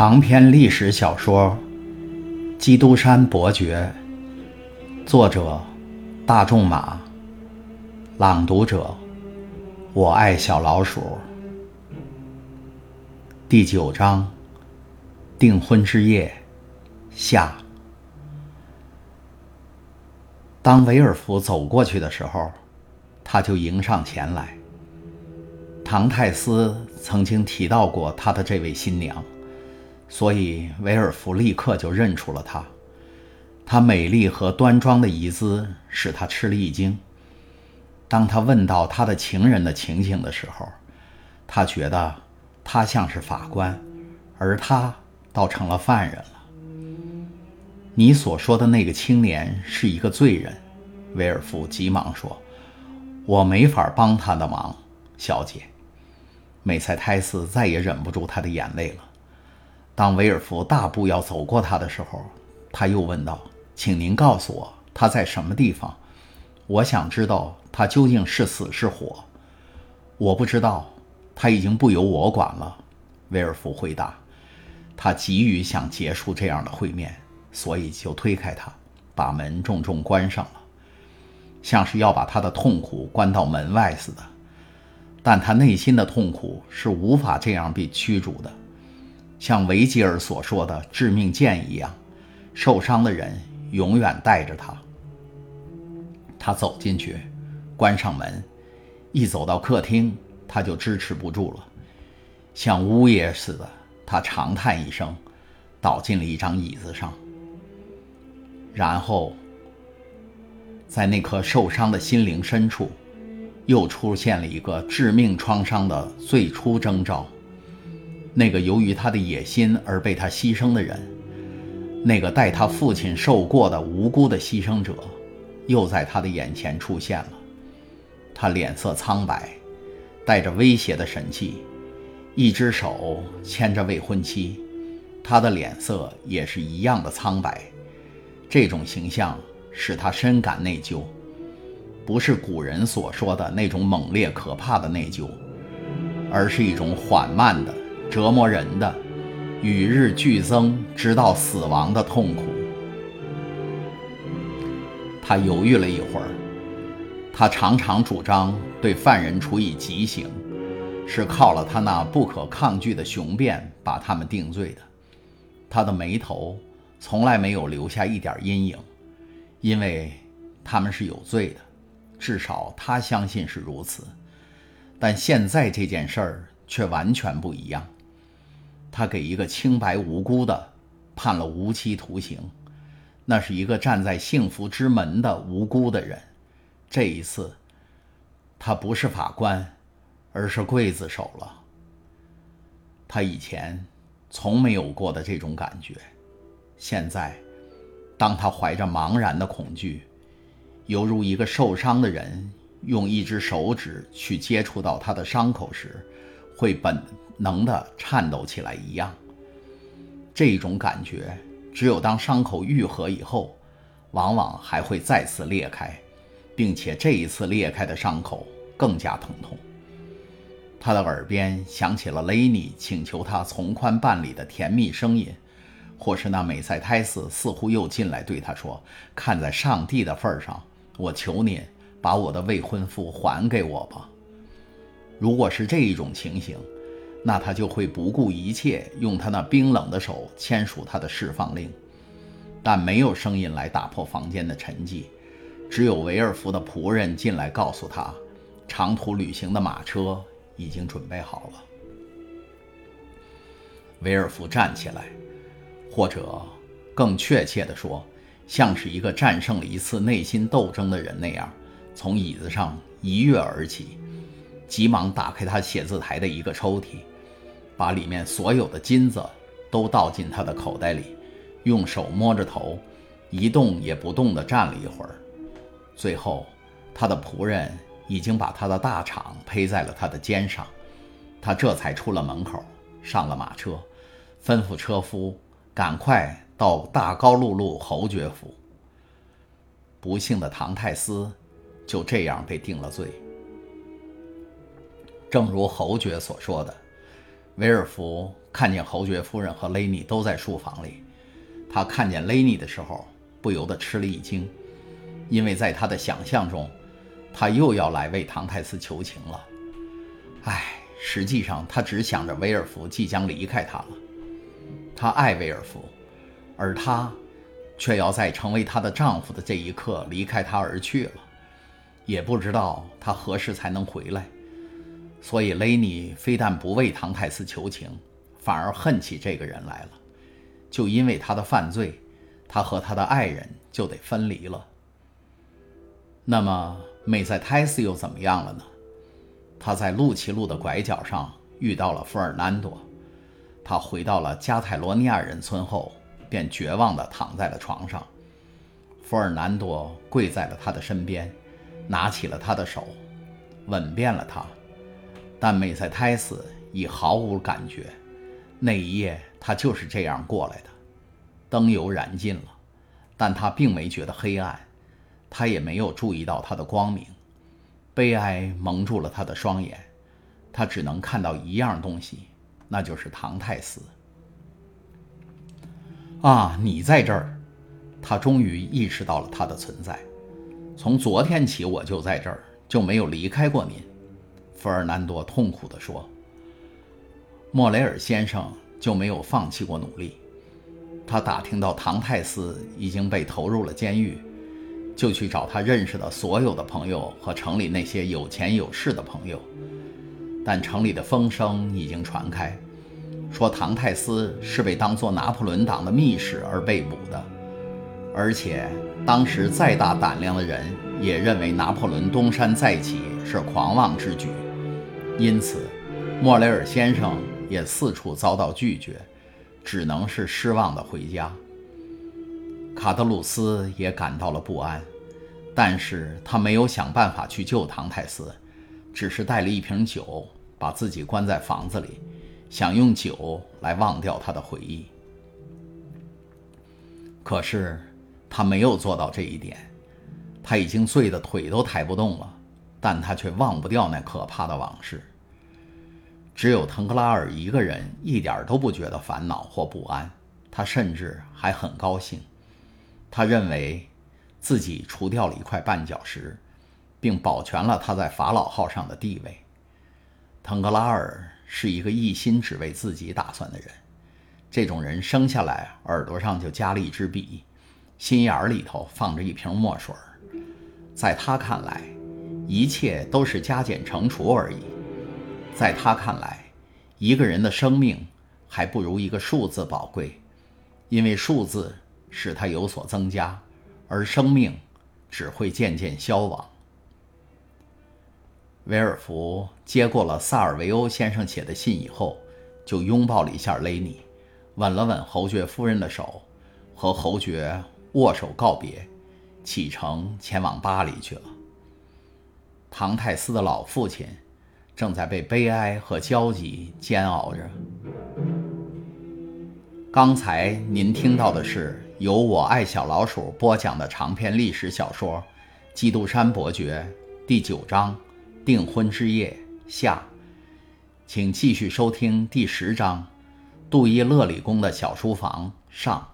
长篇历史小说《基督山伯爵》，作者大仲马，朗读者我爱小老鼠。第九章：订婚之夜下。当维尔福走过去的时候，他就迎上前来。唐泰斯曾经提到过他的这位新娘。所以，维尔福立刻就认出了她。她美丽和端庄的仪姿使他吃了一惊。当他问到他的情人的情形的时候，他觉得他像是法官，而他倒成了犯人了。你所说的那个青年是一个罪人，维尔福急忙说：“我没法帮他的忙，小姐。”美塞泰斯再也忍不住他的眼泪了。当维尔福大步要走过他的时候，他又问道：“请您告诉我他在什么地方？我想知道他究竟是死是活。”“我不知道，他已经不由我管了。”维尔福回答。他急于想结束这样的会面，所以就推开他，把门重重关上了，像是要把他的痛苦关到门外似的。但他内心的痛苦是无法这样被驱逐的。像维吉尔所说的致命剑一样，受伤的人永远带着他。他走进去，关上门，一走到客厅，他就支持不住了，像呜咽似的，他长叹一声，倒进了一张椅子上。然后，在那颗受伤的心灵深处，又出现了一个致命创伤的最初征兆。那个由于他的野心而被他牺牲的人，那个带他父亲受过的无辜的牺牲者，又在他的眼前出现了。他脸色苍白，带着威胁的神气，一只手牵着未婚妻，他的脸色也是一样的苍白。这种形象使他深感内疚，不是古人所说的那种猛烈可怕的内疚，而是一种缓慢的。折磨人的，与日俱增，直到死亡的痛苦。他犹豫了一会儿，他常常主张对犯人处以极刑，是靠了他那不可抗拒的雄辩把他们定罪的。他的眉头从来没有留下一点阴影，因为他们是有罪的，至少他相信是如此。但现在这件事儿却完全不一样。他给一个清白无辜的判了无期徒刑，那是一个站在幸福之门的无辜的人。这一次，他不是法官，而是刽子手了。他以前从没有过的这种感觉，现在，当他怀着茫然的恐惧，犹如一个受伤的人用一只手指去接触到他的伤口时，会本。能的颤抖起来一样。这种感觉只有当伤口愈合以后，往往还会再次裂开，并且这一次裂开的伤口更加疼痛。他的耳边响起了雷尼请求他从宽办理的甜蜜声音，或是那美塞泰斯似乎又进来对他说：“看在上帝的份上，我求您把我的未婚夫还给我吧。”如果是这一种情形。那他就会不顾一切，用他那冰冷的手签署他的释放令，但没有声音来打破房间的沉寂，只有维尔福的仆人进来告诉他，长途旅行的马车已经准备好了。维尔福站起来，或者更确切地说，像是一个战胜了一次内心斗争的人那样，从椅子上一跃而起，急忙打开他写字台的一个抽屉。把里面所有的金子都倒进他的口袋里，用手摸着头，一动也不动地站了一会儿。最后，他的仆人已经把他的大氅披在了他的肩上，他这才出了门口，上了马车，吩咐车夫赶快到大高路路侯爵府。不幸的唐泰斯就这样被定了罪。正如侯爵所说的。威尔福看见侯爵夫人和雷尼都在书房里，他看见雷尼的时候，不由得吃了一惊，因为在他的想象中，他又要来为唐泰斯求情了。唉，实际上他只想着威尔福即将离开他了。他爱威尔福，而他却要在成为她的丈夫的这一刻离开她而去了，也不知道他何时才能回来。所以雷尼非但不为唐泰斯求情，反而恨起这个人来了。就因为他的犯罪，他和他的爱人就得分离了。那么美在泰斯又怎么样了呢？他在路奇路的拐角上遇到了弗尔南多，他回到了加泰罗尼亚人村后，便绝望地躺在了床上。弗尔南多跪在了他的身边，拿起了他的手，吻遍了他。但美塞泰斯已毫无感觉。那一夜，他就是这样过来的。灯油燃尽了，但他并没觉得黑暗，他也没有注意到它的光明。悲哀蒙住了他的双眼，他只能看到一样东西，那就是唐泰斯。啊，你在这儿！他终于意识到了他的存在。从昨天起，我就在这儿，就没有离开过您。弗尔南多痛苦地说：“莫雷尔先生就没有放弃过努力。他打听到唐泰斯已经被投入了监狱，就去找他认识的所有的朋友和城里那些有钱有势的朋友。但城里的风声已经传开，说唐泰斯是被当作拿破仑党的密使而被捕的，而且当时再大胆量的人也认为拿破仑东山再起是狂妄之举。”因此，莫雷尔先生也四处遭到拒绝，只能是失望地回家。卡德鲁斯也感到了不安，但是他没有想办法去救唐泰斯，只是带了一瓶酒，把自己关在房子里，想用酒来忘掉他的回忆。可是他没有做到这一点，他已经醉得腿都抬不动了，但他却忘不掉那可怕的往事。只有腾克拉尔一个人一点都不觉得烦恼或不安，他甚至还很高兴。他认为自己除掉了一块绊脚石，并保全了他在法老号上的地位。腾克拉尔是一个一心只为自己打算的人，这种人生下来耳朵上就夹了一支笔，心眼里头放着一瓶墨水在他看来，一切都是加减乘除而已。在他看来，一个人的生命还不如一个数字宝贵，因为数字使他有所增加，而生命只会渐渐消亡。维尔福接过了萨尔维欧先生写的信以后，就拥抱了一下雷尼，吻了吻侯爵夫人的手，和侯爵握手告别，启程前往巴黎去了。唐泰斯的老父亲。正在被悲哀和焦急煎熬着。刚才您听到的是由我爱小老鼠播讲的长篇历史小说《基督山伯爵》第九章《订婚之夜》下，请继续收听第十章《杜伊勒里宫的小书房》上。